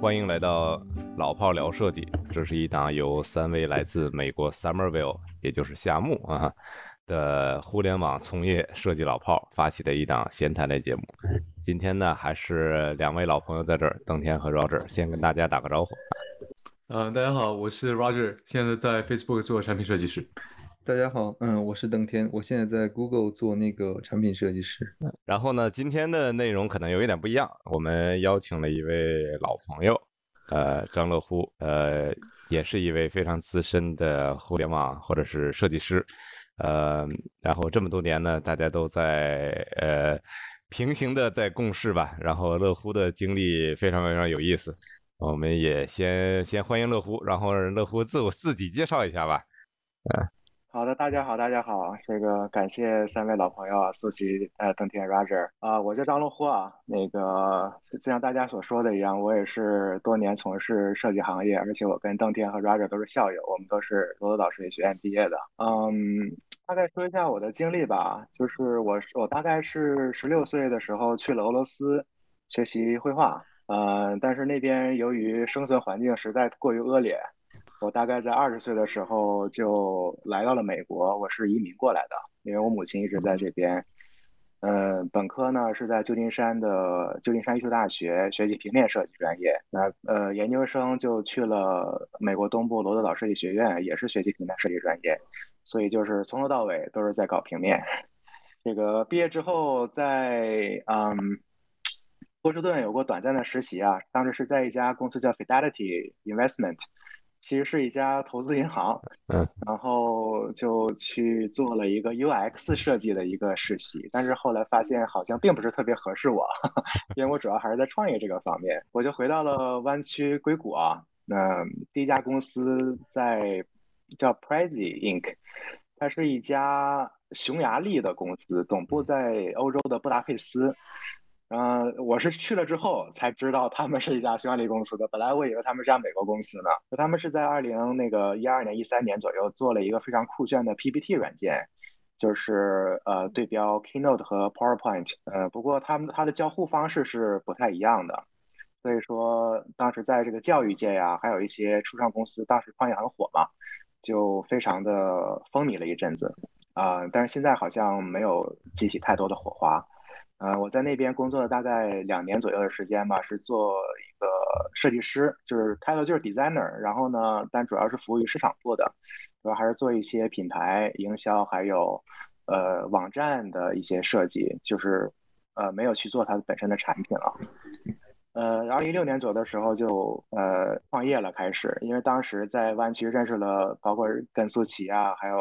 欢迎来到老炮聊设计。这是一档由三位来自美国 Summerville，也就是夏目啊的互联网从业设计老炮发起的一档闲谈类节目。今天呢，还是两位老朋友在这儿，登天和 Roger，先跟大家打个招呼。嗯，大家好，我是 Roger，现在在 Facebook 做产品设计师。大家好，嗯，我是登天，我现在在 Google 做那个产品设计师。然后呢，今天的内容可能有一点不一样，我们邀请了一位老朋友，呃，张乐乎，呃，也是一位非常资深的互联网或者是设计师，呃，然后这么多年呢，大家都在呃平行的在共事吧，然后乐乎的经历非常非常有意思，我们也先先欢迎乐乎，然后让乐乎自我自己介绍一下吧，嗯。好的，大家好，大家好，这个感谢三位老朋友啊，苏琪、呃，邓天、Roger 啊，我叫张乐乎啊。那个，就像大家所说的一样，我也是多年从事设计行业，而且我跟邓天和 Roger 都是校友，我们都是罗德岛设计学院毕业的。嗯，大概说一下我的经历吧，就是我我大概是十六岁的时候去了俄罗斯学习绘画，呃，但是那边由于生存环境实在过于恶劣。我大概在二十岁的时候就来到了美国，我是移民过来的，因为我母亲一直在这边。嗯，本科呢是在旧金山的旧金山艺术大学学习平面设计专业，那呃研究生就去了美国东部罗德岛设计学院，也是学习平面设计专业，所以就是从头到尾都是在搞平面。这个毕业之后在嗯波士顿有过短暂的实习啊，当时是在一家公司叫 Fidelity Investment。其实是一家投资银行，嗯，然后就去做了一个 UX 设计的一个实习，但是后来发现好像并不是特别合适我，因为我主要还是在创业这个方面，我就回到了湾区硅谷啊。那第一家公司在叫 Prezi Inc，它是一家匈牙利的公司，总部在欧洲的布达佩斯。嗯，我是去了之后才知道他们是一家匈牙利公司的。本来我以为他们是家美国公司呢。他们是在二零那个一二年、一三年左右做了一个非常酷炫的 PPT 软件，就是呃对标 Keynote 和 PowerPoint。呃，不过他们它的交互方式是不太一样的。所以说当时在这个教育界呀，还有一些初创公司，当时创业很火嘛，就非常的风靡了一阵子。啊，但是现在好像没有激起太多的火花。呃，我在那边工作了大概两年左右的时间吧，是做一个设计师，就是开头就是 designer，然后呢，但主要是服务于市场部的，主要还是做一些品牌营销，还有呃网站的一些设计，就是呃没有去做它本身的产品了。呃，二零一六年左右的时候就呃创业了，开始，因为当时在湾区认识了包括跟苏琪啊，还有。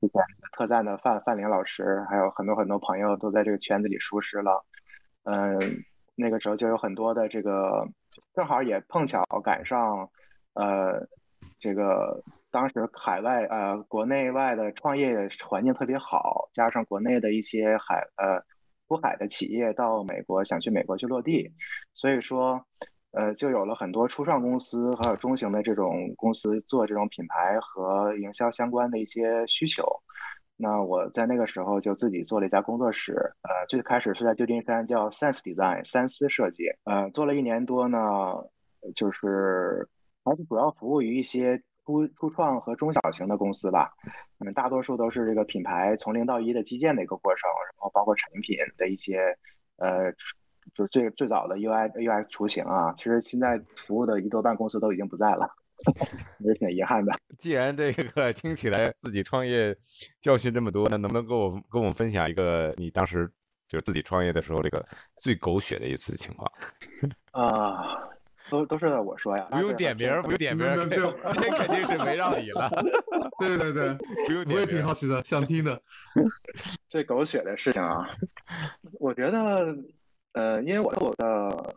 之前特赞的范范林老师，还有很多很多朋友都在这个圈子里熟识了。嗯，那个时候就有很多的这个，正好也碰巧赶上，呃，这个当时海外呃国内外的创业环境特别好，加上国内的一些海呃出海的企业到美国想去美国去落地，所以说。呃，就有了很多初创公司，还有中型的这种公司做这种品牌和营销相关的一些需求。那我在那个时候就自己做了一家工作室，呃，最开始是在旧金山叫 Sense Design 三思设计，呃，做了一年多呢，就是还是主要服务于一些初初创和中小型的公司吧。嗯，大多数都是这个品牌从零到一的基建的一个过程，然后包括产品的一些呃。就是最最早的 UI UI 雏形啊，其实现在服务的一多半公司都已经不在了，也是挺遗憾的。既然这个听起来自己创业教训这么多，那能不能跟我跟我们分享一个你当时就是自己创业的时候这个最狗血的一次情况？啊，都都是我说呀，不用点名，不用点名，这肯定是围绕你了。对对对，不用点名，我也挺好奇的，想听的。最狗血的事情啊，我觉得。呃，因为我的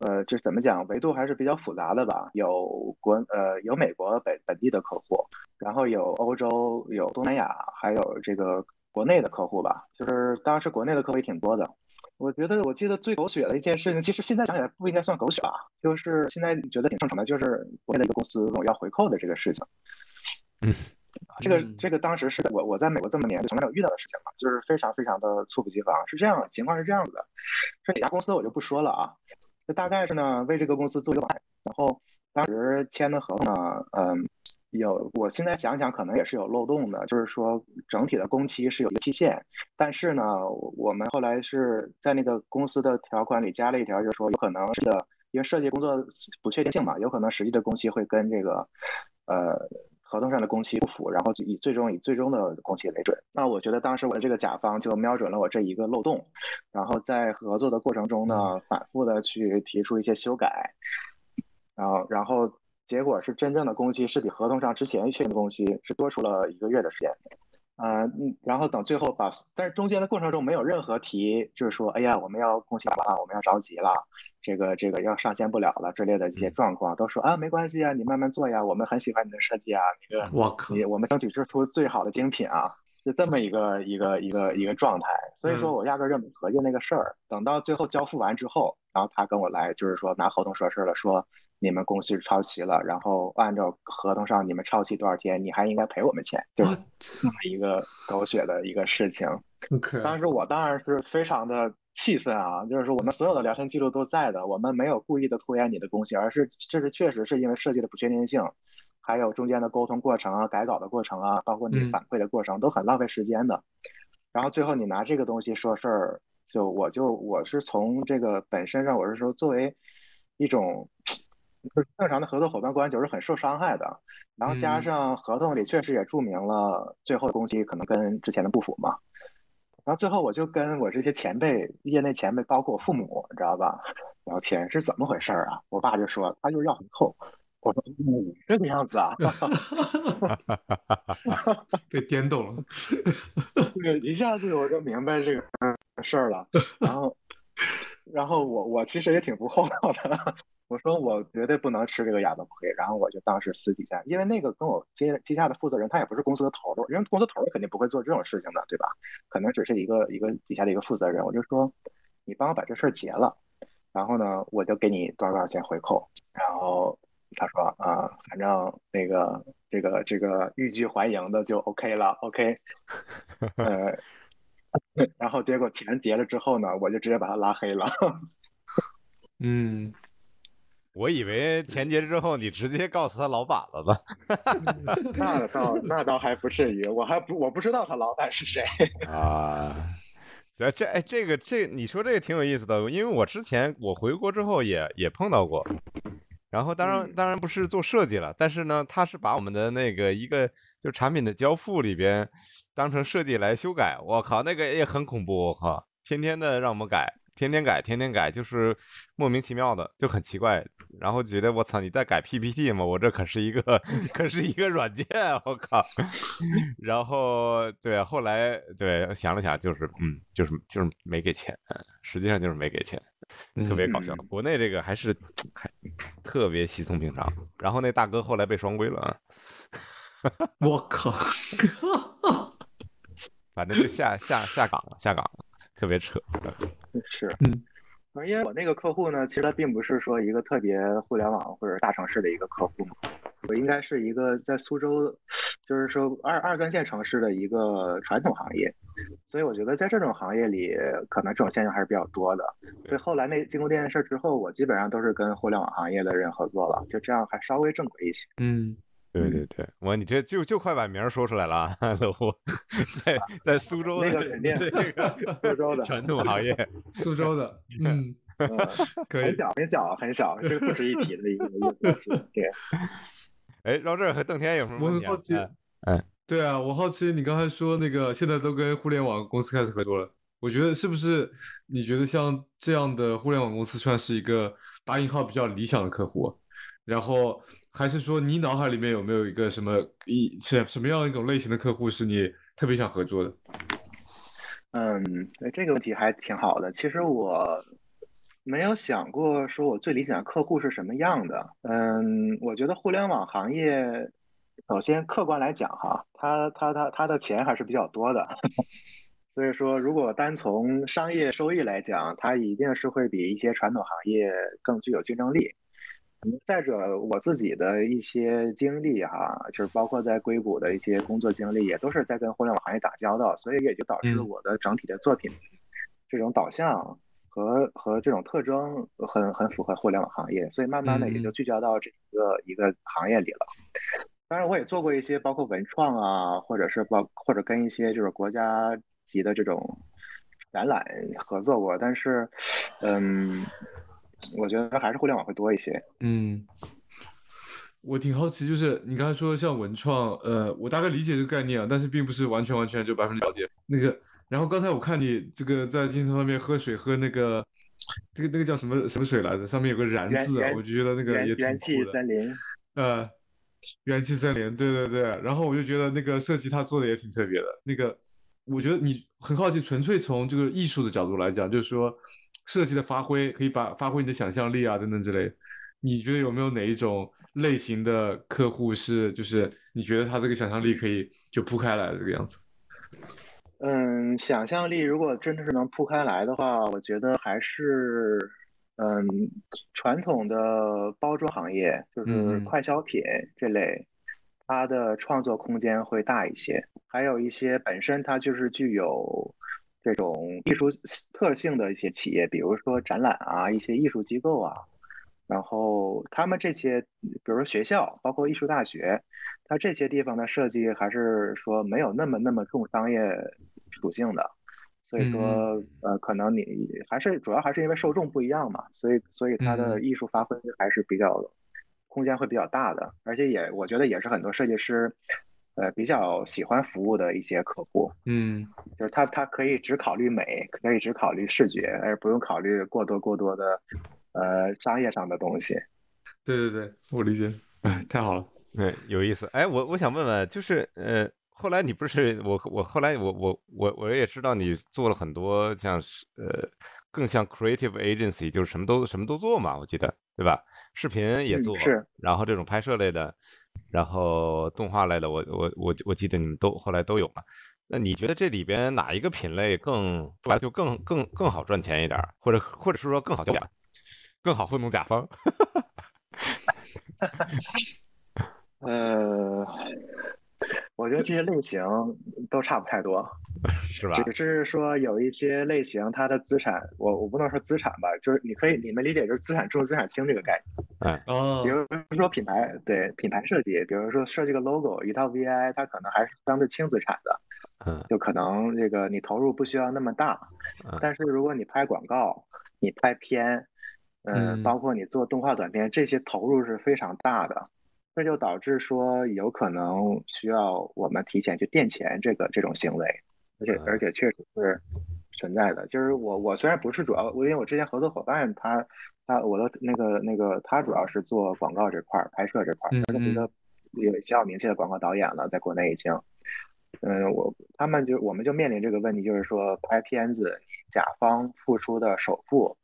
呃，就是怎么讲，维度还是比较复杂的吧。有国呃，有美国本本地的客户，然后有欧洲，有东南亚，还有这个国内的客户吧。就是当时国内的客户也挺多的。我觉得我记得最狗血的一件事情，其实现在想起来不应该算狗血啊，就是现在觉得挺正常的，就是国内的一个公司要回扣的这个事情。嗯。这个这个当时是我我在美国这么年就从来没有遇到的事情嘛，就是非常非常的猝不及防。是这样，情况是这样子的，是哪家公司我就不说了啊。那大概是呢，为这个公司做一个然后当时签的合同呢，嗯，有我现在想想可能也是有漏洞的，就是说整体的工期是有一个期限，但是呢，我们后来是在那个公司的条款里加了一条，就是说有可能是的，因为设计工作不确定性嘛，有可能实际的工期会跟这个呃合同上的工期不符，然后以最终以最终的工期为准。那我觉得当时我的这个甲方就瞄准了我这一个漏洞，然后在合作的过程中呢，反复的去提出一些修改，然后然后结果是真正的工期是比合同上之前确定的工期是多出了一个月的时间。呃，嗯，然后等最后把，但是中间的过程中没有任何提，就是说，哎呀，我们要恭喜完了，我们要着急了，这个这个要上线不了了之类的这些状况，都说啊，没关系啊，你慢慢做呀，我们很喜欢你的设计啊，那个，我靠，你我们争取做出最好的精品啊，就这么一个一个一个一个状态，所以说我压根就没合计那个事儿，等到最后交付完之后，然后他跟我来，就是说拿合同说事儿了，说。你们公司抄袭了，然后按照合同上你们抄袭多少天，你还应该赔我们钱，就是这么一个狗血的一个事情。当时我当然是非常的气愤啊，就是说我们所有的聊天记录都在的，我们没有故意的拖延你的工期，而是这是确实是因为设计的不确定性，还有中间的沟通过程啊、改稿的过程啊，包括你反馈的过程都很浪费时间的。然后最后你拿这个东西说事儿，就我就我是从这个本身上，我是说作为一种。就是正常的合作伙伴关系，就是很受伤害的。然后加上合同里确实也注明了最后工期可能跟之前的不符嘛。然后最后我就跟我这些前辈、业内前辈，包括我父母，你知道吧？聊天是怎么回事啊？我爸就说他就是要回扣。我说你这个样子啊？被颠倒了。对，一下子我就明白这个事儿了。然后。然后我我其实也挺不厚道的，我说我绝对不能吃这个哑巴亏。然后我就当时私底下，因为那个跟我接接下的负责人，他也不是公司的头儿，因为公司头儿肯定不会做这种事情的，对吧？可能只是一个一个底下的一个负责人。我就说，你帮我把这事儿结了，然后呢，我就给你多少多少钱回扣。然后他说啊，反正那个这个这个欲拒还迎的就 OK 了，OK，呃。然后结果钱结了之后呢，我就直接把他拉黑了。嗯，我以为钱结了之后你直接告诉他老板了呢。那倒那倒还不至于，我还不我不知道他老板是谁啊。这，这哎这个这你说这个挺有意思的，因为我之前我回国之后也也碰到过。然后当然当然不是做设计了，但是呢，他是把我们的那个一个就产品的交付里边当成设计来修改，我靠，那个也很恐怖，我靠，天天的让我们改，天天改，天天改，就是莫名其妙的，就很奇怪。然后觉得我操，你在改 PPT 吗？我这可是一个 可是一个软件，我靠。然后对，后来对想了想，就是嗯，就是就是没给钱，实际上就是没给钱。特别搞笑，国内这个还是还特别稀松平常。然后那大哥后来被双规了啊！我靠，反正就下下下岗了，下岗了，特别扯。是，嗯。因为我那个客户呢，其实他并不是说一个特别互联网或者大城市的一个客户嘛，我应该是一个在苏州，就是说二二三线城市的一个传统行业，所以我觉得在这种行业里，可能这种现象还是比较多的。所以后来那经过这件事之后，我基本上都是跟互联网行业的人合作了，就这样还稍微正规一些。嗯。对对对，我你这就就快把名说出来了，老胡，在在苏州的那个肯定那个苏州的传统行业，苏州的，嗯，可以，很小很小很小，这个不值一提的一个公司。对，哎，绕这和邓天有什么？我很好奇，嗯，对啊，我好奇你刚才说那个现在都跟互联网公司开始合作了，我觉得是不是？你觉得像这样的互联网公司算是一个打引号比较理想的客户？然后。还是说你脑海里面有没有一个什么一什什么样一种类型的客户是你特别想合作的？嗯，这个问题还挺好的。其实我没有想过说我最理想的客户是什么样的。嗯，我觉得互联网行业，首先客观来讲哈，它它它它的钱还是比较多的。所以说，如果单从商业收益来讲，它一定是会比一些传统行业更具有竞争力。再者，我自己的一些经历哈，就是包括在硅谷的一些工作经历，也都是在跟互联网行业打交道，所以也就导致了我的整体的作品这种导向和和这种特征很很符合互联网行业，所以慢慢的也就嗯聚焦到这一个一个行业里了。当然，我也做过一些包括文创啊，或者是包或者跟一些就是国家级的这种展览合作过，但是，嗯，我觉得还是互联网会多一些。嗯，我挺好奇，就是你刚才说像文创，呃，我大概理解这个概念啊，但是并不是完全完全就百分之了解那个。然后刚才我看你这个在镜头上面喝水，喝那个这个那个叫什么什么水来着？上面有个燃字啊，我就觉得那个也挺元元气酷的。森林，呃，元气森林，对对对。然后我就觉得那个设计他做的也挺特别的。那个，我觉得你很好奇，纯粹从这个艺术的角度来讲，就是说设计的发挥可以把发挥你的想象力啊等等之类。你觉得有没有哪一种类型的客户是，就是你觉得他这个想象力可以就铺开来这个样子？嗯，想象力如果真的是能铺开来的话，我觉得还是，嗯，传统的包装行业，就是快消品这类，它的创作空间会大一些。还有一些本身它就是具有这种艺术特性的一些企业，比如说展览啊，一些艺术机构啊，然后他们这些，比如说学校，包括艺术大学，它这些地方的设计还是说没有那么那么重商业属性的，所以说呃，可能你还是主要还是因为受众不一样嘛，所以所以它的嗯。艺术发挥还是比较空间会比较大的，而且也我觉得也是很多设计师呃比较喜欢服务的一些客户，嗯就是他他可以只考虑美，可以只考虑视觉，而不用考虑过多过多的呃商业上的东西。对对对，我理解。哎，太好了。对，有意思。哎，我我想问问，就是呃，后来你不是我我后来我我我我也知道你做了很多像是呃更像 creative agency，就是什么都什么都做嘛，我记得对吧？视频也做，嗯是然后这种拍摄类的，然后动画类的，我我我我记得你们都后来都有嘛。那你觉得这里边哪一个品类更说白了就更更更好赚钱一点，或者或者是说更好交，更好糊弄甲方？呃，我觉得这些类型都差不太多，是吧？只是说有一些类型它的资产，我我不能说资产吧，就是你可以你们理解就是资产重资产轻这个概念。嗯哦比，如说品牌，对品牌设计，比如说设计个 logo，一套 VI，它可能还是相对轻资产的，嗯就可能这个你投入不需要那么大。嗯但是如果你拍广告，你拍片，嗯嗯，包括你做动画短片，这些投入是非常大的，这就导致说有可能需要我们提前去垫钱这个这种行为，而且嗯而且确实是存在的。就是我我虽然不是主要，我因为我之前合作伙伴他他我的那个那个他主要是做广告这块儿拍摄这块儿，他是一个有比较明确的广告导演了，在国内已经。嗯，我他们就我们就面临这个问题，就是说拍片子，甲方付出的首付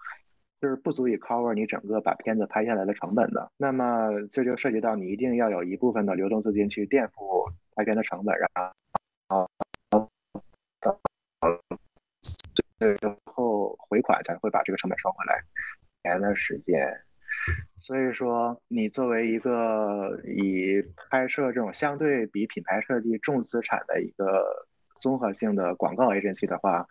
就是不足以 cover 你整个把片子拍下来的成本的。那么这就涉及到你一定要有一部分的流动资金去垫付拍片的成本，然后最后回款才会把这个成本收回来，年的时间。所以说，你作为一个以拍摄这种相对比品牌设计重资产的一个综合性的广告 agency 的话，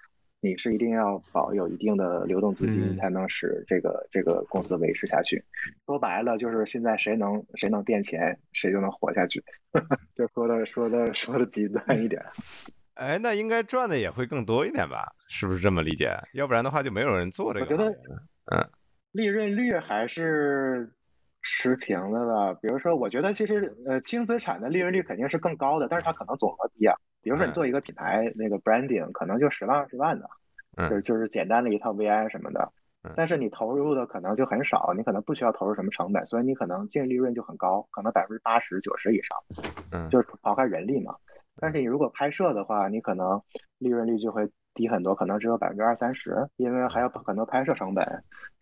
你是一定要保有一定的流动资金，嗯才能使这个这个公司维持下去。说白了，就是现在谁能谁能垫钱，谁就能活下去。就说的说的说的极端一点。哎，那应该赚的也会更多一点吧？是不是这么理解？要不然的话就没有人做这个我觉得嗯。利润率还是持平的吧。比如说，我觉得其实呃轻资产的利润率肯定是更高的，但是它可能总额低啊。比如说你嗯做一个品牌那个 branding，可能就十万二十万的，嗯就是就是简单的一套 VI 什么的嗯。但是你投入的可能就很少，你可能不需要投入什么成本，所以你可能净利润就很高，可能百分之八十九十以上，嗯就是刨开人力嘛。但是你如果拍摄的话，你可能利润率就会低很多，可能只有百分之二三十，因为还有很多拍摄成本，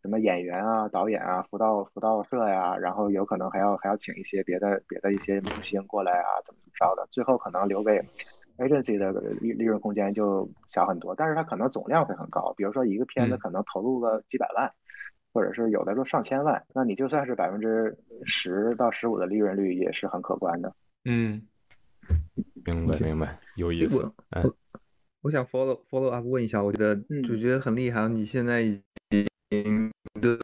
什么演员啊、导演啊、辅导辅导社呀，然后有可能还要还要请一些别的别的一些明星过来啊，怎么怎么着的，最后可能留给 agency 的利利润空间就小很多，但是它可能总量会很高，比如说一个片子嗯可能投入个几百万。或者是有的说上千万，那你就算是百分之十到十五的利润率，也是很可观的。嗯明白明白，有意思我。嗯我我想 follow follow up 问一下，我觉得嗯就觉得很厉害，你现在已都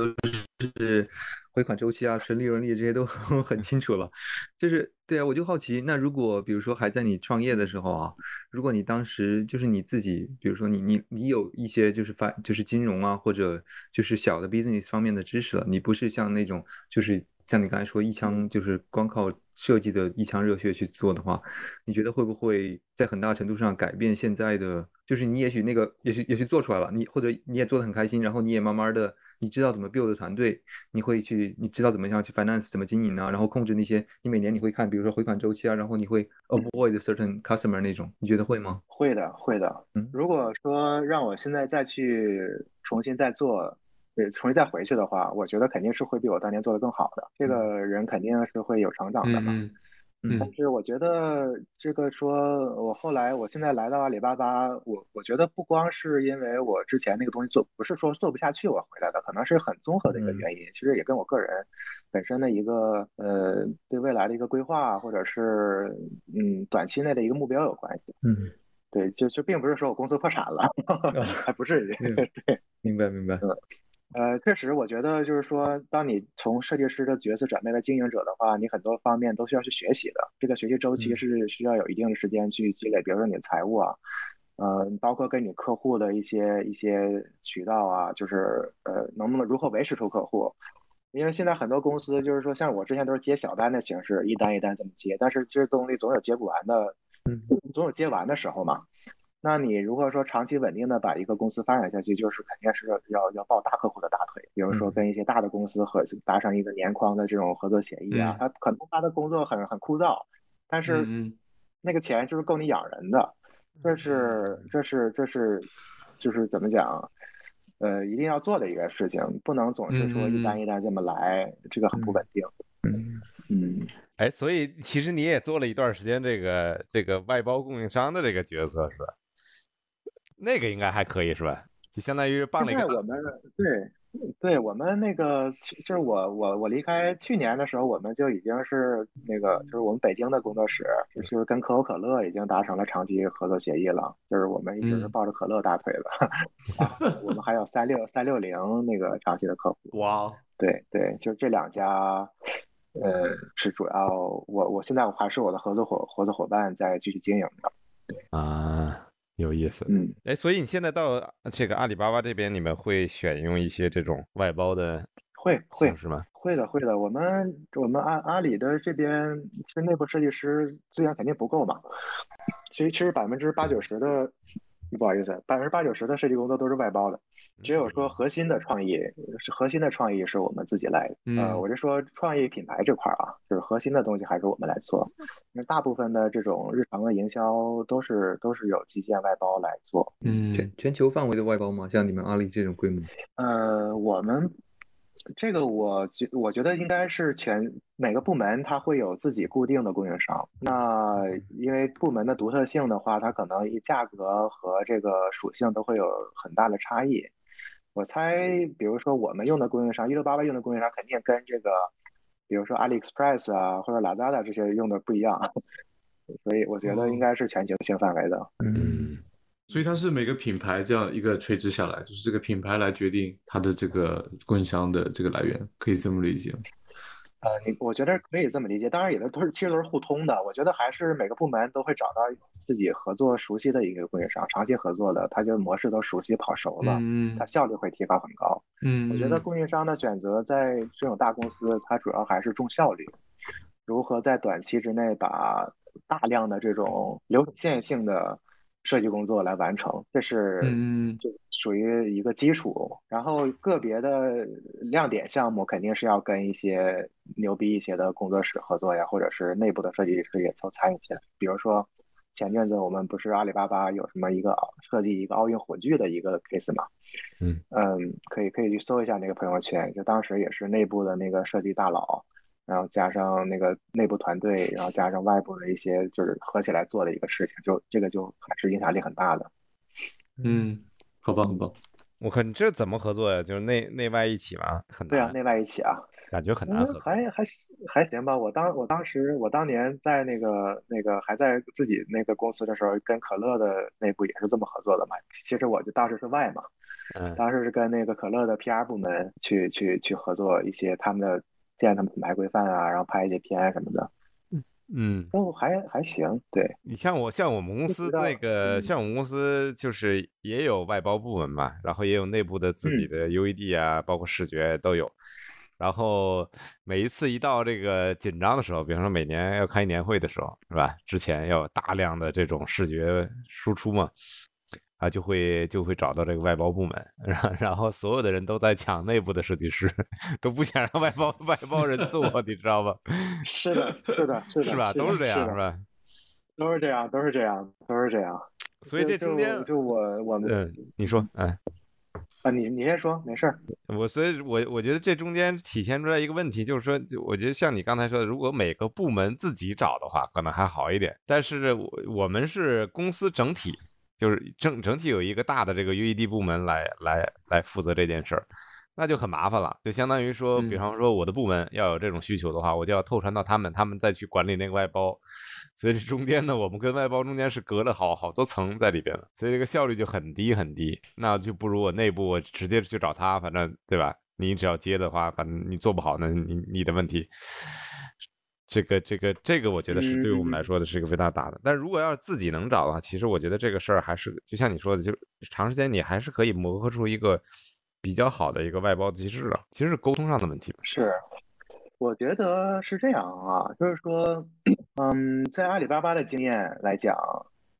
是回款周期啊、纯利润率这些都 很清楚了。就是对啊，我就好奇，那如果比如说还在你创业的时候啊，如果你当时就是你自己，比如说你你你有一些就是发就是金融啊或者就是小的 business 方面的知识了，你不是像那种就是像你刚才说一腔就是光靠设计的一腔热血去做的话，你觉得会不会在很大程度上改变现在的？就是你也许那个也许也许做出来了，你或者你也做的很开心，然后你也慢慢的你知道怎么 build 团队，你会去你知道怎么样去 finance 怎么经营啊，然后控制那些你每年你会看，比如说回款周期啊，然后你会 avoid certain customer 那种，你觉得会吗？会的，会的。嗯如果说让我现在再去重新再做，对，重新再回去的话，我觉得肯定是会比我当年做的更好的。这个人肯定是会有成长的嘛。嗯嗯但是我觉得这个说，我后来我现在来到阿里巴巴，我我觉得不光是因为我之前那个东西做，不是说做不下去我回来的，可能是很综合的一个嗯原因。其实也跟我个人本身的一个呃对未来的一个规划，或者是嗯短期内的一个目标有关系。嗯，对，就就并不是说我公司破产了，还不至于。嗯对，明白明白。呃，确实，我觉得就是说，当你从设计师的角色转变为经营者的话，你很多方面都需要去学习的。这个学习周期嗯是需要有一定的时间去积累，比如说你的财务啊，呃，包括跟你客户的一些一些渠道啊，就是呃，能不能如何维持住客户。因为现在很多公司就是说，像我之前都是接小单的形式，一单一单这么接，但是这东西总有接不完的，嗯总有接完的时候嘛。那你如果说长期稳定的把一个公司发展下去，就是肯定是要要抱大客户的大腿，比如说嗯。跟一些大的公司合达成一个年框的这种合作协议啊嗯，他可能他的工作很很枯燥，但是嗯那个钱就是够你养人的，这是这是这是就是怎么讲？呃，一定要做的一个事情，不能总是说一单一单这么来，这个很不稳定。嗯。嗯，哎，所以其实你也做了一段时间这个这个外包供应商的这个角色是吧？那个应该还可以是吧？就相当于办了一个我们对对我们那个就是我我我离开去年的时候，我们就已经是那个就是我们北京的工作室，就是跟可口可乐已经达成了长期合作协议了，就是我们一直是嗯抱着可乐大腿的。啊我们还有三六三六零那个长期的客户。哇，对对，就这两家，呃，是主要我我现在我还是我的合作伙合作伙伴在继续经营的。对啊，有意思。嗯，哎，所以你现在到这个阿里巴巴这边，你们会选用一些这种外包的会会是吗？会的，会的。我们我们阿阿里的这边，其实内部设计师资源肯定不够嘛。其实其实百分之八九十的，不好意思，百分之八九十的设计工作都是外包的，只有说核心的创意是核心的创意是我们自己来。呃，嗯我是说创意品牌这块儿啊，就是核心的东西还是我们来做。那大部分的这种日常的营销都是都是有基建外包来做。嗯全全球范围的外包吗？像你们阿里这种规模？呃，我们这个我觉我觉得应该是全每个部门它会有自己固定的供应商。那因为部门的独特性的话，它可能一价格和这个属性都会有很大的差异。我猜，比如说我们用的供应商，一六八八用的供应商肯定跟这个，比如说 AliExpress 啊或者 Lazada 这些用的不一样，所以我觉得应该是全球性范围的。嗯，所以它是每个品牌这样一个垂直下来，就是这个品牌来决定它的这个供应商的这个来源，可以这么理解吗？呃，你我觉得可以这么理解，当然也都都是其实都是互通的。我觉得还是每个部门都会找到自己合作熟悉的一个供应商，长期合作的，他就模式都熟悉跑熟了，嗯它效率会提高很高。嗯，我觉得供应商的选择在这种大公司，它主要还是重效率，如何在短期之内把大量的这种流水线性的设计工作来完成，这是嗯就属于一个基础。然后个别的亮点项目肯定是要跟一些牛逼一些的工作室合作呀，或者是内部的设计师也都参与进来。比如说前阵子我们不是阿里巴巴有什么一个设计一个奥运火炬的一个 case 嘛？嗯嗯，可以可以去搜一下那个朋友圈，就当时也是内部的那个设计大佬，然后加上那个内部团队，然后加上外部的一些就是合起来做的一个事情，就这个就还是影响力很大的。嗯，好棒好棒，我靠，你这怎么合作呀？就是内内外一起吗？很对啊，内外一起啊，感觉很难合嗯，作。还还行还行吧。我当我当时我当年在那个那个还在自己那个公司的时候，跟可乐的内部也是这么合作的嘛。其实我就当时是外嘛，嗯当时是跟那个可乐的 PR 部门去去去合作一些他们的建他们品牌规范啊，然后拍一些片什么的，嗯，都还还行。对，你像我，像我们公司那个，嗯像我们公司就是也有外包部门嘛，然后也有内部的自己嗯的 UED 啊，包括视觉都有。然后每一次一到这个紧张的时候，比方说每年要开年会的时候，是吧？之前要有大量的这种视觉输出嘛，啊，就会就会找到这个外包部门，然后然后所有的人都在抢内部的设计师，都不想让外包外包人做，你知道吧？是的，是的，是的，是吧？都是这样，的是吧？都是这样，都是这样，都是这样。所以这中间，就我我们嗯，你说，嗯。啊，你你先说，没事儿。我所以我，我觉得这中间体现出来一个问题，就是说，就我觉得像你刚才说的，如果每个部门自己找的话，可能还好一点。但是我我们是公司整体，就是整整体有一个大的这个 UED 部门来来来负责这件事儿，那就很麻烦了。就相当于说，比嗯方说我的部门要有这种需求的话，我就要透传到他们，他们再去管理那个外包。所以这中间呢，我们跟外包中间是隔了好好多层在里边的，所以这个效率就很低很低。那就不如我内部我直接去找他，反正对吧？你只要接的话，反正你做不好，那你你的问题。这个这个这个，我觉得是对于我们来说的是一个非常大的。但如果要是自己能找的话，其实我觉得这个事儿还是就像你说的，就长时间你还是可以磨合出一个比较好的一个外包机制的。其实是沟通上的问题吧。是，我觉得是这样啊，就是说，嗯，在阿里巴巴的经验来讲，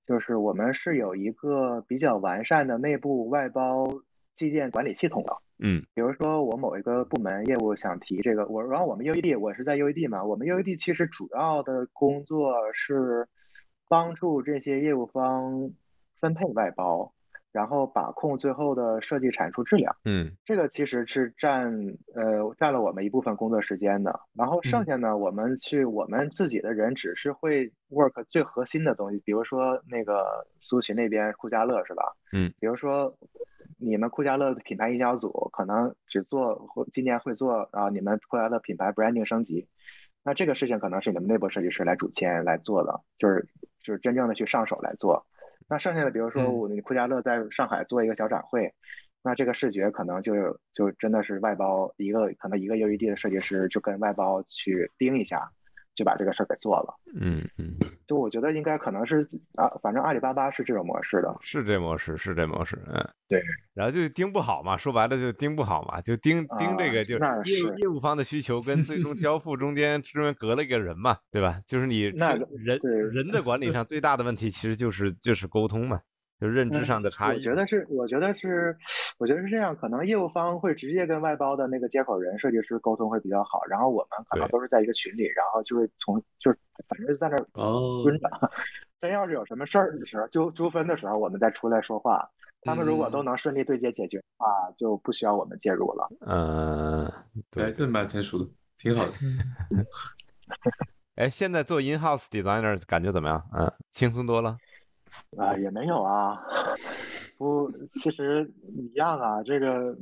就是我们是有一个比较完善的内部外包寄件管理系统的。嗯。比如说我某一个部门业务想提这个，我然后我们 UED 我是在 UED 嘛，我们 UED 其实主要的工作是帮助这些业务方分配外包，然后把控最后的设计产出质量。嗯。这个其实是占呃占了我们一部分工作时间的，然后剩嗯。下呢，我们去我们自己的人只是会 work 最核心的东西，比如说那个苏秦那边酷家乐是吧？嗯，比如说你们酷家乐的品牌营销组可能只做或今年会做啊，你们酷家乐品牌 branding 升级，那这个事情可能是你们内部设计师来主签来做的，就是就是真正的去上手来做。那剩下的，比如说嗯我们酷家乐在上海做一个小展会，那这个视觉可能就就真的是外包一个可能一个 UED 的设计师就跟外包去盯一下，就把这个事儿给做了。嗯嗯，就我觉得应该可能是啊，反正阿里巴巴是这种模式的。是这模式，是这模式，嗯，对。然后就盯不好嘛，说白了就盯不好嘛，就盯盯这啊个就那业务是业务方的需求跟最终交 付中间中间隔了一个人嘛，对吧？就是你那人人的管理上最大的问题其实就是就是沟通嘛，就认知嗯上的差异嘛。我觉得是，我觉得是，我觉得是这样，可能业务方会直接跟外包的那个接口人、设计师沟通会比较好，然后我们可能都是在一个群里，然后就是从就是反正就在那儿哦蹲着，真要是有什么事儿的时候，纠纠纷的时候，我们再出来说话。他们如果都嗯能顺利对接解决的话，就不需要我们介入了。嗯，对哎，这蛮成熟的，挺好的。哎，现在做 in house designer 感觉怎么样？嗯，轻松多了。啊，也没有啊，不，其实一样啊。这个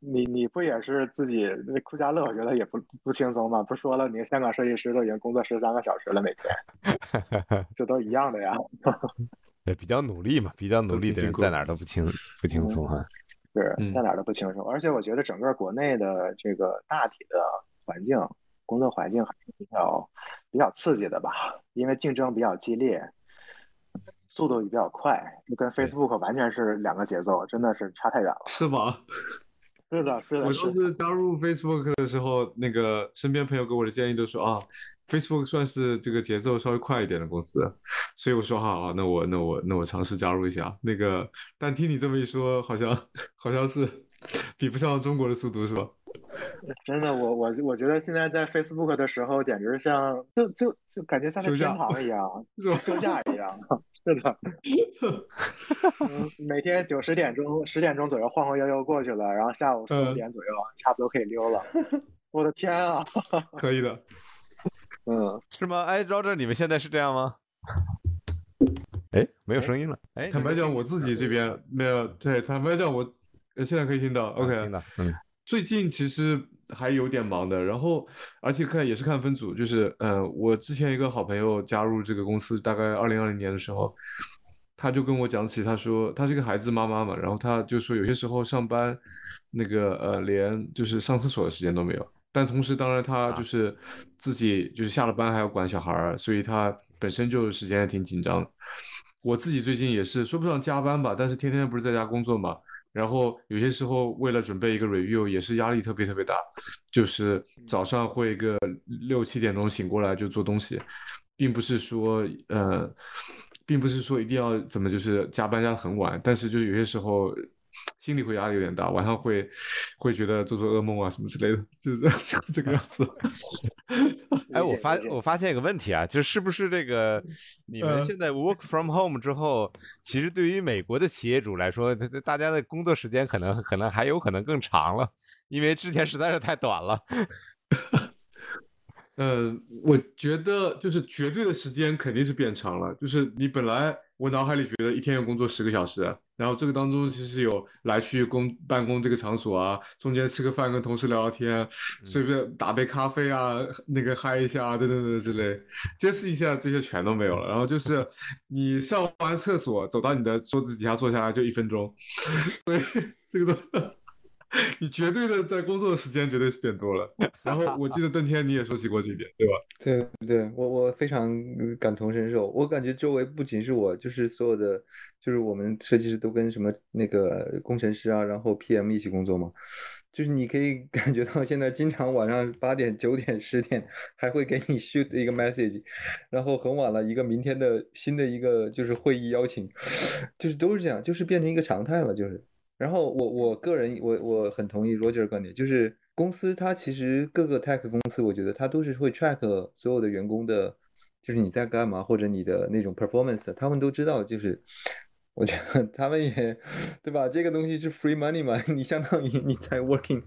你你不也是自己那酷家乐？我觉得也不不轻松嘛。不是说了，你香港设计师都已经工作十三个小时了，每天，这都一样的呀。也比较努力嘛，比较努力在哪儿都不轻不轻松哈。是嗯在哪儿都不轻松，而且我觉得整个国内的这个大体的环境，工作环境还是比较比较刺激的吧，因为竞争比较激烈，速度也比较快，就跟 Facebook 完全是两个节奏，真的是差太远了。是吗？是的，是的，我是的。当时加入 Facebook 的时候，那个身边朋友给我的建议都说啊，Facebook 算是这个节奏稍微快一点的公司，所以我说好好，那我那我那我尝试加入一下。那个，但听你这么一说，好像好像是比不上中国的速度，是吧？真的，我我我觉得现在在 Facebook 的时候，简直像就就就感觉像在天堂一样，是吧？休假一样。是的，嗯，每天九十点钟、十点钟左右晃晃悠悠过去了，然后下午四五嗯点左右，差不多可以溜了。我的天啊！可以的。嗯，是吗？哎，Roger，你们现在是这样吗？哎，没有声音了。哎，坦白讲，我自己这边没有。对，坦白讲，我呃现在可以听到。啊 OK，听到，嗯最近其实还有点忙的，然后而且看也是看分组，就是呃，我之前一个好朋友加入这个公司，大概二零二零年的时候，他就跟我讲起，他说他是个孩子妈妈嘛，然后他就说有些时候上班，那个呃连就是上厕所的时间都没有，但同时当然他就是自己就是下了班还要管小孩儿，所以他本身就时间也挺紧张的。我自己最近也是说不上加班吧，但是天天不是在家工作嘛，然后有些时候为了准备一个 review 也是压力特别特别大，就是早上会个六七点钟醒过来就做东西，并不是说呃。并不是说一定要怎么就是加班加很晚，但是就是有些时候心里会压力有点大，晚上会会觉得做做噩梦啊什么之类的，就是 这个样子。哎，我发我发现一个问题啊，就是不是这个你们现在 work from home 之后，其实对于美国的企业主来说，大家的工作时间可能可能还有可能更长了，因为之前实在是太短了。呃，我觉得就是绝对的时间肯定是变长了。就是你本来我脑海里觉得一天要工作十个小时，然后这个当中其实有来去公办公这个场所啊，中间吃个饭跟同事聊聊天，随便打杯咖啡啊，那个嗨一下啊，等等等之类，揭示一下这些全都没有了。然后就是你上完厕所走到你的桌子底下坐下来就一分钟，所以这个。你绝对的在工作的时间绝对是变多了，然后 我记得邓天你也说起过这一点，对吧？对对，我我非常感同身受。我感觉周围不仅是我，就是所有的，就是我们设计师都跟什么那个工程师啊，然后 PM 一起工作嘛。就是你可以 感觉到现在经常晚上八点、九点、十点还会给你 shoot 一个 message，然后很晚了一个明天的新的一个就是会议邀请，就是都是这样，就是变成一个常态了，就是。然后我我个人我我很同意 Roger 观点，就是公司它其实各个 tech 公司，我觉得它都是会 track 所有的员工的，就是你在干嘛或者你的那种 performance，他们都知道，就是我觉得他们也对吧？这个东西是 free money 嘛，你相当于你在 working，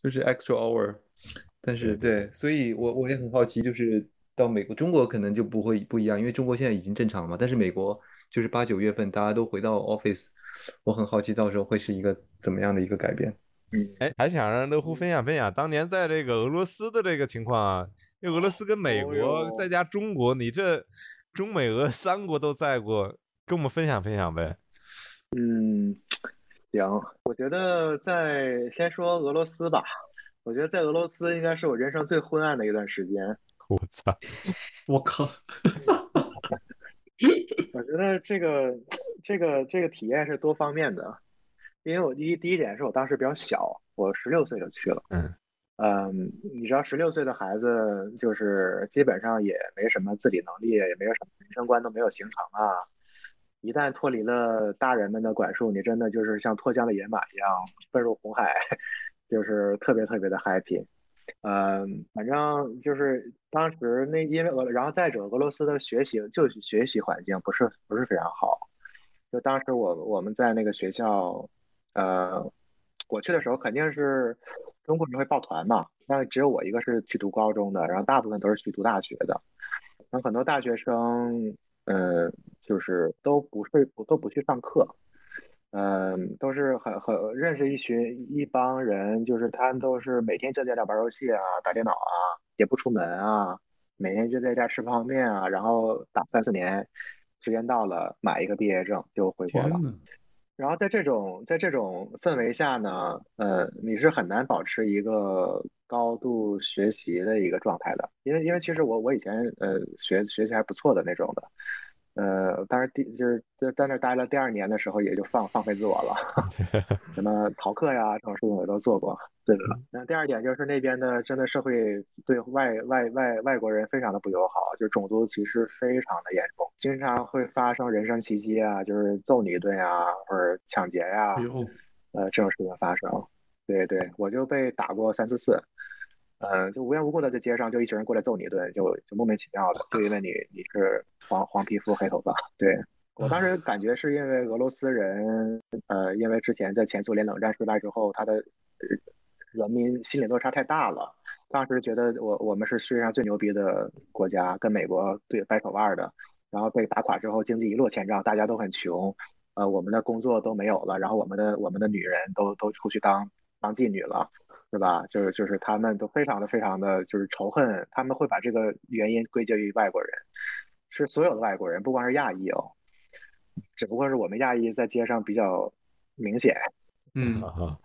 就是 extra hour。但是对，所以我我也很好奇，就是到美国、中国可能就不会不一样，因为中国现在已经正常了嘛，但是美国。就是八九月份大家都回到 office，我很好奇到时候会是一个怎么样的一个改变。嗯，哎，还想让乐乎分享分享当年在这个俄罗斯的这个情况啊，因为俄罗斯跟美国再加中国，你这中美俄三国都在过，跟我们分享分享呗。嗯，行，我觉得在先说俄罗斯吧，我觉得在俄罗斯应该是我人生最昏暗的一段时间。我操，我靠。我觉得这个这个这个体验是多方面的，因为我第一第一点是我当时比较小，我十六岁就去了。嗯嗯，你知道十六岁的孩子就是基本上也没什么自理能力，也没有什么人生观都没有形成啊。一旦脱离了大人们的管束，你真的就是像脱缰的野马一样奔入红海，就是特别特别的 happy。嗯，反正就是当时那因为俄，然后再者俄罗斯的学习就学习环境不是不是非常好。就当时我我们在那个学校，呃，我去的时候肯定是中国人会抱团嘛，但只有我一个是去读高中的，然后大部分都是去读大学的。那很多大学生，嗯，就是都不是不都不去上课。嗯，都是很很认识一群一帮人，就是他们都是每天就在家玩游戏啊，打电脑啊，也不出门啊，每天就在家吃泡面啊，然后打三四年，时间到了买一个毕业证就回国了。然后在这种在这种氛围下呢，呃，你是很难保持一个高度学习的一个状态的，因为因为其实我我以前呃学学习还不错的那种的。呃，当然第就是在在那待了第二年的时候，也就放放飞自我了，什么逃课呀这种事情我都做过。对的。那第二点就是那边的真的社会对外外外外国人非常的不友好，就是种族歧视非常的严重，经常会发生人身袭击啊，就是揍你一顿呀，或者抢劫呀，呃这种事情发生。对对，我就被打过三四次。嗯，就无缘无故的在街上就一群人过来揍你一顿，就就莫名其妙的，就因为你你是黄黄皮肤黑头发。对我当时感觉是因为俄罗斯人，呃，因为之前在前苏联冷战失败之后，他的人民心理落差太大了。当时觉得我我们是世界上最牛逼的国家，跟美国对掰手腕的，然后被打垮之后，经济一落千丈，大家都很穷，呃，我们的工作都没有了，然后我们的我们的女人都都出去当当妓女了。是吧？就是就是他们都非常的非常的就是仇恨，他们会把这个原因归结于外国人，是所有的外国人，不光是亚裔哦。只不过是我们亚裔在街上比较明显。嗯，啊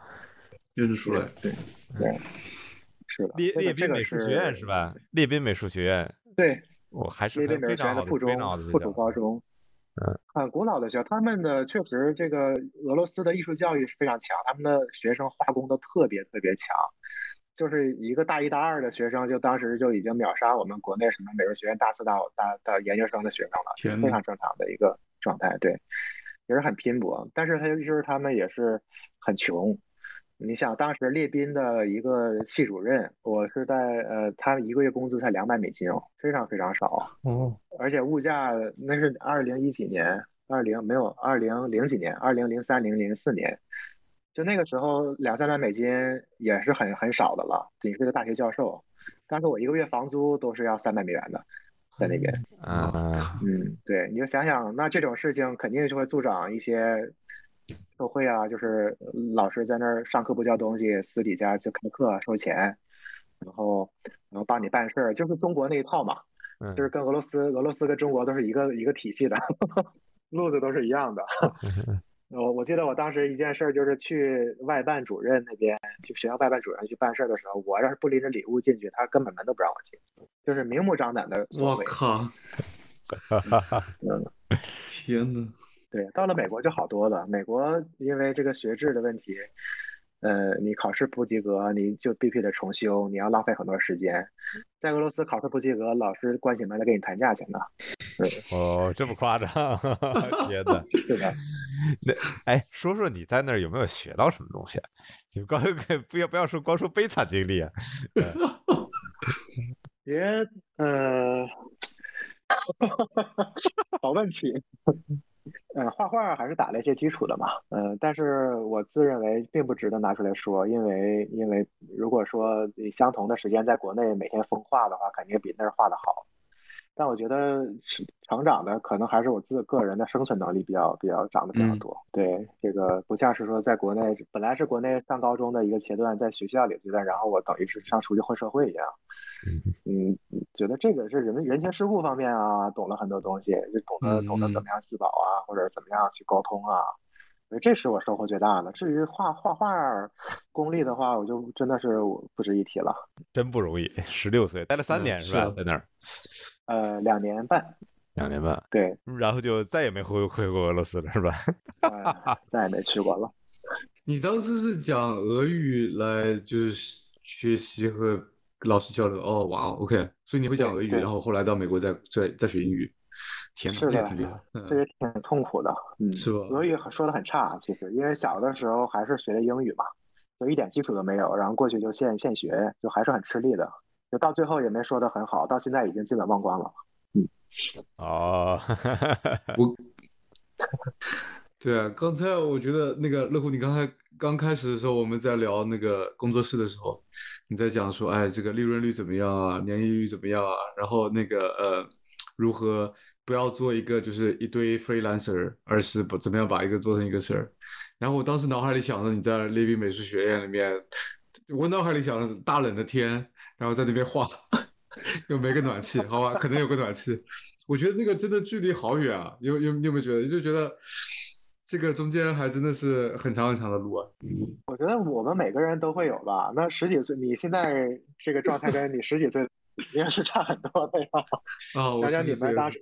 认得出来。对对，是的。列列宾美术学院是吧？列宾美术学院，对，我还是非常好的附中附属。高中，嗯，很古老的学校，他们的确实这个俄罗斯的艺术教育是非常强，他们的学生画工都特别特别强，就是一个大一大二的学生，就当时就已经秒杀我们国内什么美术学院大四大五大的研究生的学生了，非常正常的一个状态，对，也是很拼搏，但是他就是他们也是很穷。你想，当时列宾的一个系主任，我是在呃，他一个月工资才两百美金哦，非常非常少。哦，而且物价那是二零一几年，二零没有二零零几年，二零零三零零四年，就那个时候两三百美金也是很很少的了，仅是个大学教授。当时我一个月房租都是要三百美元的，在那边。啊，嗯，对，你就想想，那这种事情肯定就会助长一些受贿啊，就是老师在那儿上课不教东西，私底下就开课收钱，然后然后帮你办事儿，就是中国那一套嘛。嗯就是跟俄罗斯、俄罗斯跟中国都是一个一个体系的，路子都是一样的。我我记得我当时一件事儿就是去外办主任那边，就学校外办主任去办事儿的时候，我要是不拎着礼物进去，他根本门都不让我进，就是明目张胆的。我靠！嗯，天呐，对，到了美国就好多了。美国因为这个学制的问题，呃，你考试不及格，你就必须得重修，你要浪费很多时间。在俄罗斯考试不及格，老师关起门来跟你谈价钱呢。哦，这么夸张？天哪！是的，那哎，说说你在那儿有没有学到什么东西啊？就光不要不要说光说悲惨经历啊，别呃，好问题。呃，画画还是打了一些基础的嘛，嗯，但是我自认为并不值得拿出来说，因为因为如果说相同的时间在国内每天疯画的话，肯定比那儿画的好。但我觉得是成长的可能还是我自个人的生存能力比较比较长得比较嗯多。对，这个不像是说在国内本来是国内上高中的一个阶段，在学校里阶段，然后我等于是上出去混社会一样。嗯，觉得这个是人人情世故方面啊，懂了很多东西，就懂得懂得怎么样自保啊，或者怎么样去沟通啊。所以这是我收获最大的。至于画画画功力的话，我就真的是不值一提了。真不容易。十六岁待了三嗯年是吧？在那儿呃，两年半，两年半，对，然后就再也没回回过俄罗斯了是吧？呃，再也没去过了。你当时是讲俄语来就是学习和老师交流？哦，哇哦，OK，所以你会讲俄语，然后后来到美国再再再学英语。天呐，是的这也挺厉害。嗯，这也挺痛苦的，嗯，是吧俄语说的很差，其实因为小的时候还是学的英语嘛，就一点基础都没有，然后过去就现现学，就还是很吃力的，就到最后也没说的很好，到现在已经基本忘光了。嗯哦，我，对啊，刚才我觉得那个乐虎，你刚才刚开始的时候，我们在聊那个工作室的时候，你在讲说，哎，这个利润率怎么样啊，年利率怎么样啊，然后那个呃，如何不要做一个就是一堆 freelancer，而是不怎么样把一个做成一个事儿。然后我当时脑海里想着你在列宾美术学院里面，我脑海里想着大冷的天，然后在那边画，又没个暖气，好吧，可能有个暖气。我觉得那个真的距离好远啊！有有你有没有觉得？就觉得这个中间还真的是很长很长的路啊。我觉得我们每个人都会有吧。那十几岁，你现在这个状态跟你十几岁应该是差很多的呀。啊，我想想十几岁你们当是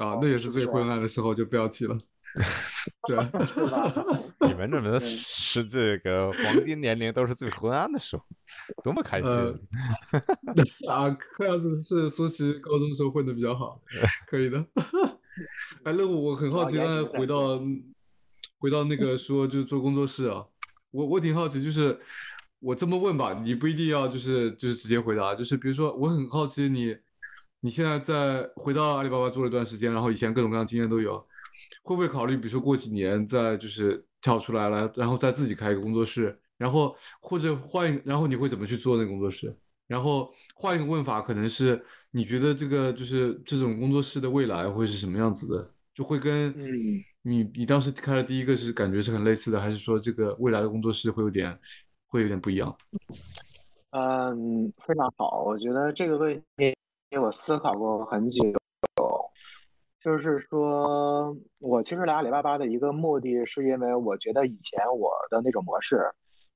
啊，那也是最昏暗的时候，就不要提了。对？你们这么是这个黄金年龄都是最昏暗的时候，多么开心！呃啊，看样子是苏琪高中时候混的比较好，可以的。哎，乐虎，我很好奇，好刚才回到回到那个说就是做工作室啊，我我挺好奇，就是我这么问吧，你不一定要就是就是直接回答，就是比如说我很好奇你你现在在回到阿里巴巴做了一段时间，然后以前各种各样的经验都有，会不会考虑比如说过几年再就是跳出来了，然后再自己开一个工作室，然后或者换然后你会怎么去做那个工作室？然后换一个问法，可能是你觉得这个就是这种工作室的未来会是什么样子的？就会跟嗯你你当时开的第一个是感觉是很类似的，还是说这个未来的工作室会有点会有点不一样？嗯，非常好。我觉得这个问题我思考过很久。就是说我其实来阿里巴巴的一个目的，是因为我觉得以前我的那种模式，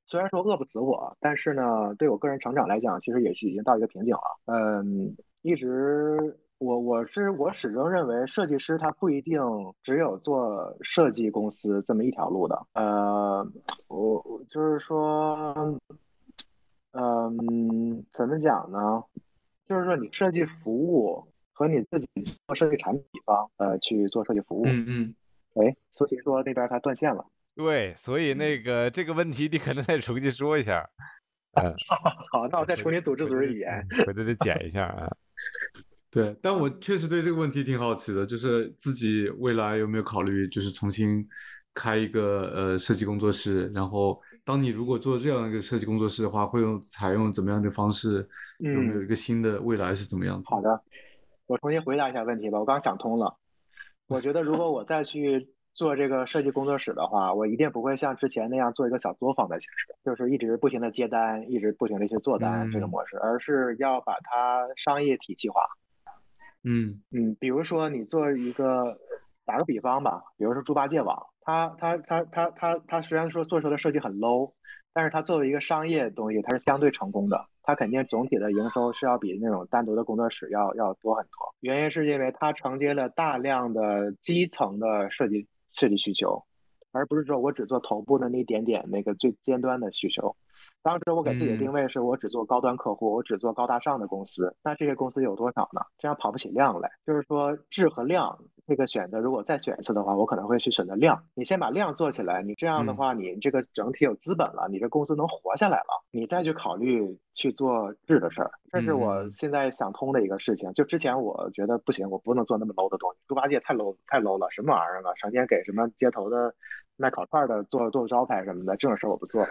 虽然说饿不死我，但是呢，对我个人成长来讲，其实也是已经到一个瓶颈了。嗯，一直我我是我始终认为，设计师他不一定只有做设计公司这么一条路的。呃，我我就是说，嗯，怎么讲呢？就是说你设计服务和你自己做设计产品方，呃，去做设计服务。嗯嗯，哎，苏琪说那边他断线了。对，所以那个这个问题你可能再重新说一下。嗯，好，那我再重新组织组织语言，回头得剪一下啊。对，但我确实对这个问题挺好奇的，就是自己未来有没有考虑，就是重新开一个呃设计工作室？然后，当你如果做这样一个设计工作室的话，会用采用怎么样的方式？有没有一个新的未来是怎么样子？好的，我重新回答一下问题吧。我刚想通了，我觉得如果我再去做这个设计工作室的话，我一定不会像之前那样做一个小作坊的形式，就是一直不停的接单，一直不停的去做单这个模式，而是要把它商业体系化。嗯嗯，比如说你做一个，打个比方吧，比如说猪八戒网，它它它它它它虽然说做出的设计很 low，但是它作为一个商业东西，它是相对成功的，它肯定总体的营收是要比那种单独的工作室要要多很多。原因是因为它承接了大量的基层的设计设计需求，而不是说我只做头部的那一点点那个最尖端的需求。当时我给自己的定位是我只做高端客户，我只做高大上的公司。那这些公司有多少呢？这样跑不起量来。就是说质和量这个选择，如果再选一次的话，我可能会去选择量。你先把量做起来，你这样的话，你这个整体有资本了，你这公司能活下来了，你再去考虑去做质的事儿。这是我现在想通的一个事情。就之前我觉得不行，我不能做那么 low 的东西，猪八戒太 low 太 low 了，什么玩意儿啊？成天给什么街头的卖烤串的做做招牌什么的，这种事儿我不做。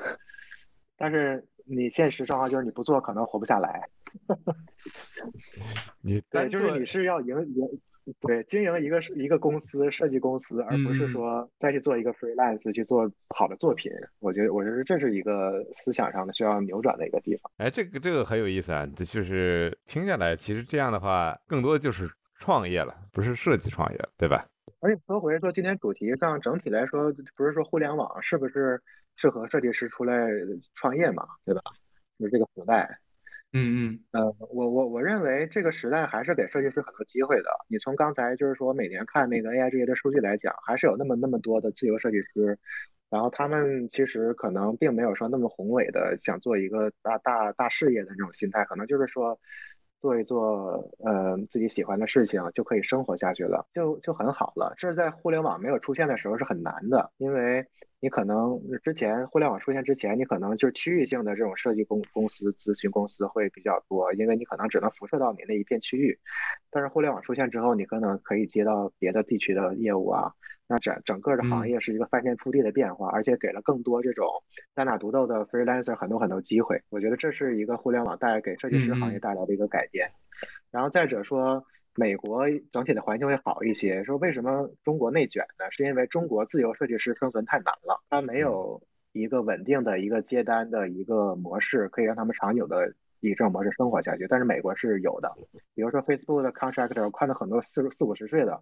但是你现实状况就是你不做可能活不下来。你对，就是你是要营营对经营一个一个公司设计公司，而不是说再去做一个 freelance 去做好的作品。我觉得我觉得这是一个思想上的需要扭转的一个地方。哎，这个这个很有意思啊，就是听下来，其实这样的话更多的就是创业了，不是设计创业，对吧？而且说回说今天主题上整体来说，不是说互联网是不是适合设计师出来创业嘛，对吧？就是这个时代，嗯嗯，呃，我我我认为这个时代还是给设计师很多机会的。你从刚才就是说每年看那个 AIGA 的数据来讲，还是有那么那么多的自由设计师，然后他们其实可能并没有说那么宏伟的想做一个大大大事业的那种心态，可能就是说。做一做，呃，自己喜欢的事情就可以生活下去了，就就很好了。这是在互联网没有出现的时候是很难的，因为你可能之前互联网出现之前，你可能就是区域性的这种设计公公司、咨询公司会比较多，因为你可能只能辐射到你那一片区域。但是互联网出现之后，你可能可以接到别的地区的业务啊。那整整个的行业是一个翻天覆地的变化，而且给了更多这种单打独斗的 freelancer 很多很多机会。我觉得这是一个互联网带给设计师行业带来的一个改变。然后再者说，美国整体的环境会好一些。说为什么中国内卷呢？是因为中国自由设计师生存太难了，他没有一个稳定的一个接单的一个模式，可以让他们长久的以这种模式生活下去。但是美国是有的，比如说 Facebook 的 contractor，我看到很多四四五十岁的。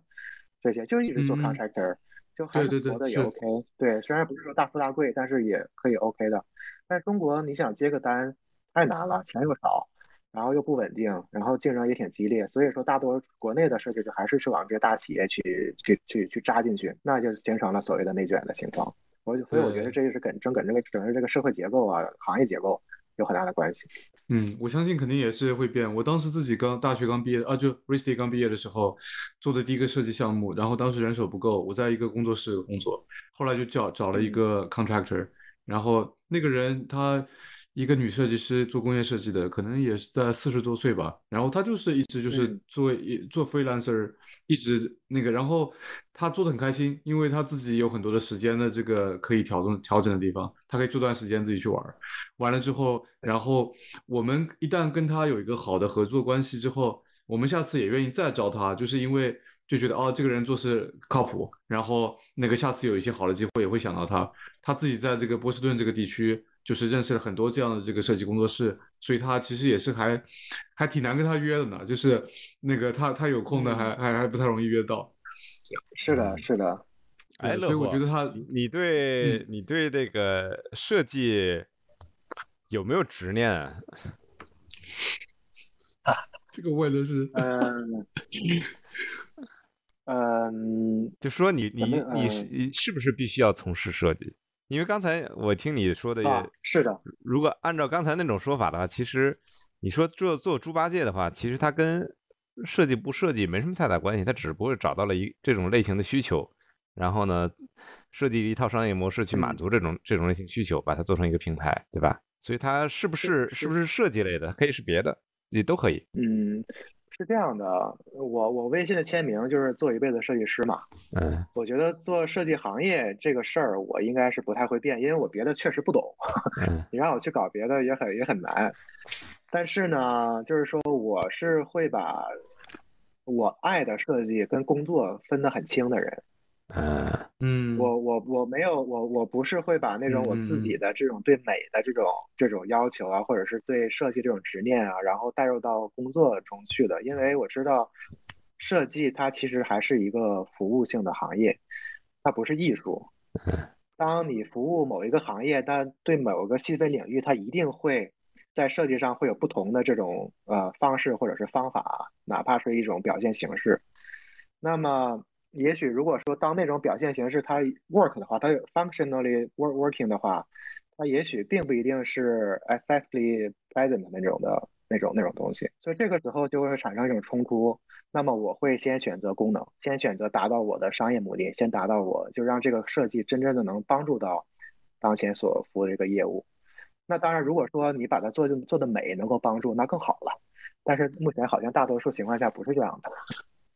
这些就一直做 contractor，就还是活的也 OK。对，虽然不是说大富大贵，但是也可以 OK 的。但是中国你想接个单太难了，钱又少，然后又不稳定，然后竞争也挺激烈。所以说，大多国内的设计师还是去往这些大企业去去去去扎进去，那就形成了所谓的内卷的情况。我所以我觉得这就是跟整跟这个整个这个社会结构啊，行业结构。有很大的关系。嗯，我相信肯定也是会变。我当时自己刚大学刚毕业啊，就 RISD 刚毕业的时候做的第一个设计项目，然后当时人手不够，我在一个工作室工作，后来就叫找了一个 contractor，然后那个人他。一个女设计师做工业设计的，可能也是在四十多岁吧。然后她就是一直就是做一做 freelancer，一直那个，然后她做的很开心，因为她自己有很多的时间的这个可以调整调整的地方，她可以做段时间自己去玩。完了之后，然后我们一旦跟她有一个好的合作关系之后，我们下次也愿意再招她，就是因为就觉得哦，这个人做事靠谱，然后那个下次有一些好的机会也会想到她。她自己在这个波士顿这个地区。就是认识了很多这样的这个设计工作室，所以他其实也是还还挺难跟他约的呢。就是那个他他有空的还还还不太容易约到。是的，是的。哎，所以我觉得他你你对、嗯你对这个设计有没有执念啊？这个问的是，嗯嗯，就说你你你是你是不是必须要从事设计？因为刚才我听你说的也，啊，是的，如果按照刚才那种说法的话，其实你说做做猪八戒的话，其实它跟设计不设计没什么太大关系，它只不过找到了一这种类型的需求，然后呢，设计一套商业模式去满嗯足这种、这种类型需求，把它做成一个平台，对吧？所以它是不是是不是设计类的，可以是别的，也都可以。嗯，是这样的，我我微信的签名就是做一辈子设计师嘛。嗯我觉得做设计行业这个事儿，我应该是不太会变，因为我别的确实不懂。嗯 你让我去搞别的也很也很难。但是呢，就是说我是会把我爱的设计跟工作分得很清的人。嗯。嗯，我我我没有我我不是会把那种我自己嗯。的这种对美的这种这种要求啊，或者是对设计这种执念啊，然后带入到工作中去的，因为我知道设计它其实还是一个服务性的行业，它不是艺术。当你服务某一个行业，但对某个细分领域，它一定会在设计上会有不同的这种呃方式或者是方法，哪怕是一种表现形式。那么，也许如果说当那种表现形式它 work 的话，它 functionally work working 的话，它也许并不一定是 effectively present 的那种的那种那种东西，所以这个时候就会产生一种冲突。那么我会先选择功能，先选择达到我的商业目的，先达到我就让这个设计真正的能帮助到当前所服务的这个业务。那当然，如果说你把它做的做的美能够帮助，那更好了。但是目前好像大多数情况下不是这样的。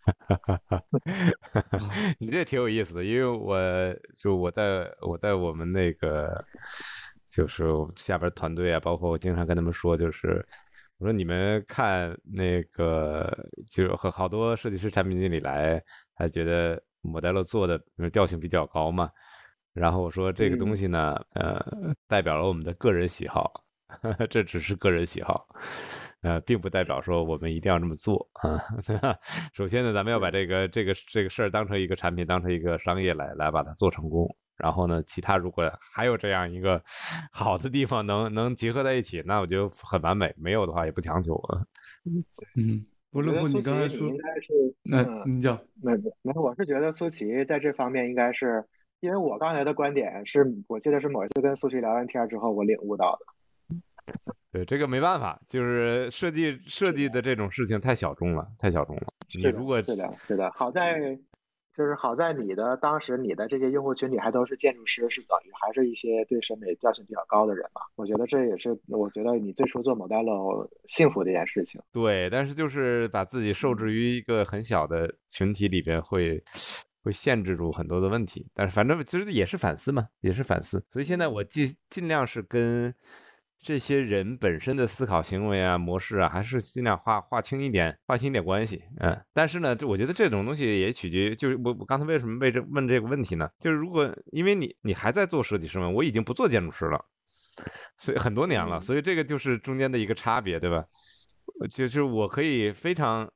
你这挺有意思的，因为我就我在我在我们那个就是下边团队啊，包括我经常跟他们说，就是我说你们看那个，就是和好多设计师、产品经理来，还觉得 Modelo 做的调性比较高嘛，然后我说这个东嗯西呢，呃，代表了我们的个人喜好，这只是个人喜好。呃，并不代表说我们一定要这么做啊。对吧首先呢，咱们要把这个这个这个事儿当成一个产品，当成一个商业来来把它做成功。然后呢，其他如果还有这样一个好的地方能能结合在一起，那我觉得很完美。没有的话也不强求啊。嗯，不乐乎，我觉得苏琪你刚才说应，该是那嗯你讲，没没，我是觉得苏琪在这方面应该是，因为我刚才的观点是我记得是某一次跟苏琪聊完天之后我领悟到的。对，这个没办法，就是设计设计的这种事情太小众了，太小众了。你如果是的，是的，好在就是好在你的当时你的这些用户群体还都是建筑师，是等于还是一些对审美调性比较高的人嘛。我觉得这也是我觉得你最初做 Modelo 幸福的一件事情。对，但是就是把自己受制于一个很小的群体里边会。会限制住很多的问题，但是反正其实也是反思嘛，也是反思。所以现在我尽尽量是跟这些人本身的思考行为啊、模式啊，还是尽量划划清一点，划清一点关系。嗯，但是呢，就我觉得这种东西也取决于，就是我我刚才为什么为这问这个问题呢？就是如果因为你你还在做设计师嘛，我已经不做建筑师了，所以很多年了，嗯所以这个就是中间的一个差别，对吧？就是我可以非常。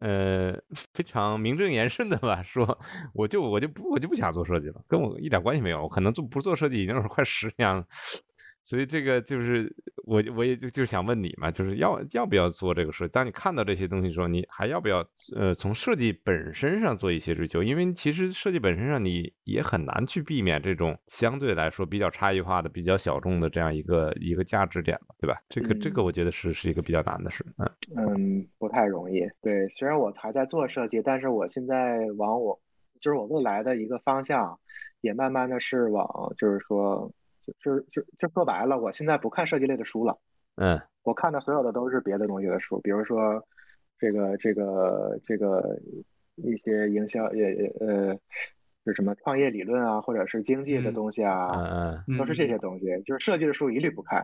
呃，非常名正言顺的吧，说我就我就不我就不想做设计了，跟我一点关系没有。我可能做不做设计已经是快十年了，所以这个就是我我也就就想问你嘛，就是要要不要做这个设计？当你看到这些东西的时候，你还要不要呃从设计本身上做一些追求？因为其实设计本身上你也很难去避免这种相对来说比较差异化的、比较小众的这样一个一个价值点嘛，对吧？这个这个我觉得是是一个比较难的事，嗯。嗯，不太容易。对，虽然我还在做设计，但是我现在往我就是我未来的一个方向，也慢慢的是往就是说，就就就就说白了，我现在不看设计类的书了，嗯我看的所有的都是别的东西的书，比如说这个这个这个一些营销也也呃，是什么创业理论啊，或者是经济的嗯东西啊，嗯嗯都是这些东西，就是设计的书一律不看。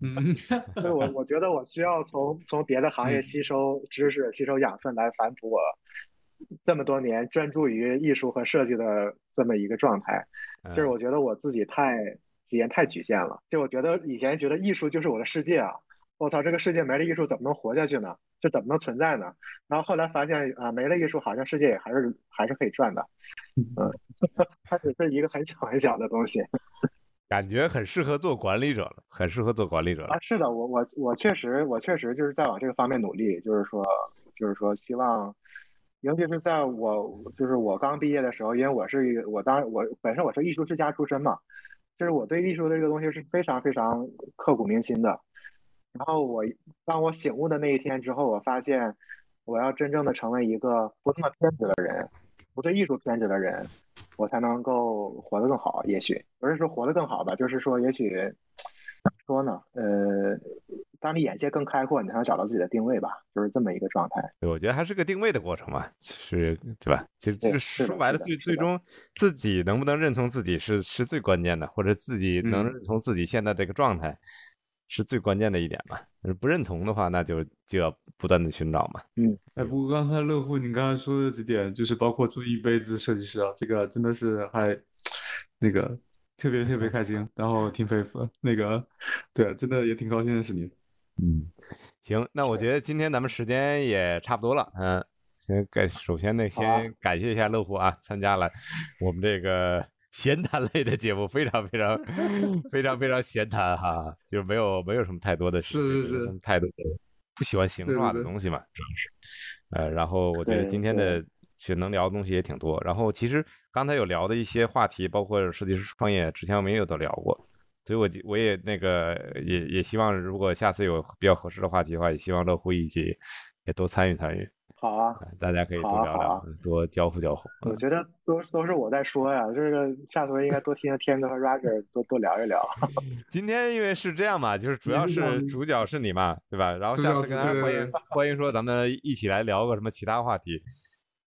嗯，所以我我觉得我需要从从别的行业嗯吸收知识、吸收养分来反哺我这么多年专注于艺术和设计的这么一个状态。嗯，就是我觉得我自己太体验太局限了，就我觉得以前觉得艺术就是我的世界啊，我操，这个世界没了艺术怎么能活下去呢？就怎么能存在呢？然后后来发现啊，没了艺术，好像世界也还是还是可以转的。嗯，它只是一个很小很小的东西。感觉很适合做管理者了，很适合做管理者啊！是的，我我我确实我确实就是在往这个方面努力，就是说就是说希望，尤其是在我就是我刚毕业的时候，因为我是一个我当我本身我是艺术世家出身嘛，就是我对艺术的这个东西是非常非常刻骨铭心的。然后我当我醒悟的那一天之后，我发现我要真正的成为一个不那么偏执的人。不对艺术偏执的人，我才能够活得更好。也许不是说活得更好吧，就是说，也许说呢？呃，当你眼界更开阔，你才能找到自己的定位吧，就是这么一个状态。对，我觉得还是个定位的过程嘛，其实对吧？其实说白了，最最终自己能不能认同自己是是最关键的，或者自己能认同自己现在这个状态。是最关键的一点嘛？不认同的话，那就就要不断的寻找嘛。嗯，哎，不过刚才乐户你刚才说的几点，就是包括做一辈子设计师啊，这个真的是还那个特别特别开心，然后挺佩服。那个，对，真的也挺高兴认识你。嗯，行，那我觉得今天咱们时间也差不多了。嗯，先感首先呢，先感谢一下乐虎啊，参加了 我们这个。闲谈类的节目非常非常非常非常闲谈哈，就没有没有什么太多的是是是太多的不喜欢形式化的东西嘛，主要是呃，然后我觉得今天的其实能聊的东西也挺多，然后其实刚才有聊的一些话题，包括设计师创业，之前我们也有都聊过，所以我我也那个也也希望如果下次有比较合适的话题的话，也希望乐乎一起也多参与参与。好啊，大家可以多聊聊，多交互交互。我觉得都都是我在说呀，这个下回应该多听听天哥和 Roger 多多聊一聊。今天因为是这样嘛，就是主要是主角是你嘛，对吧？然后下次跟大家欢迎欢迎说咱们一起来聊个什么其他话题，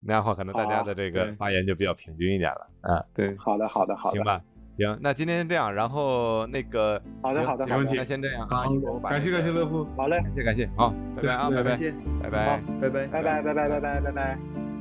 那样的话可能大家的这个发言就比较平均一点了啊对。好的好的好的行吧行那今天先这样然后那个好的好的没问题。那先这样啊感谢感谢乐夫好嘞。感谢感谢好拜拜啊拜拜拜拜拜。拜拜拜拜拜拜拜拜拜。